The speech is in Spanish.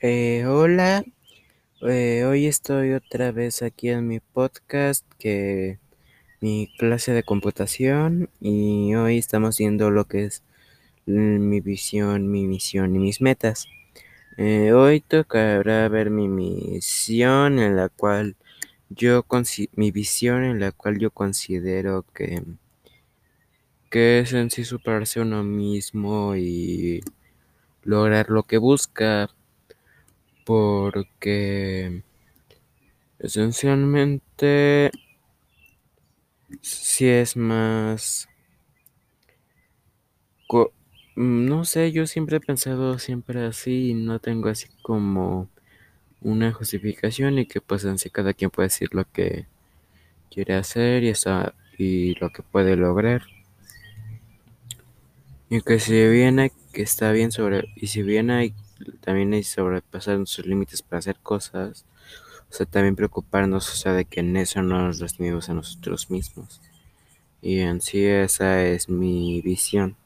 Eh, hola, eh, hoy estoy otra vez aquí en mi podcast, que mi clase de computación, y hoy estamos viendo lo que es mi visión, mi misión y mis metas. Eh, hoy tocará ver mi misión en la cual yo mi visión en la cual yo considero que, que es en sí superarse uno mismo y lograr lo que busca porque esencialmente si es más no sé, yo siempre he pensado siempre así y no tengo así como una justificación y que pues en sí cada quien puede decir lo que quiere hacer y, está, y lo que puede lograr. Y que si hay, que está bien sobre, y si bien hay, también hay sobrepasar sus límites para hacer cosas, o sea, también preocuparnos, o sea, de que en eso no nos lastimemos a nosotros mismos. Y en sí esa es mi visión.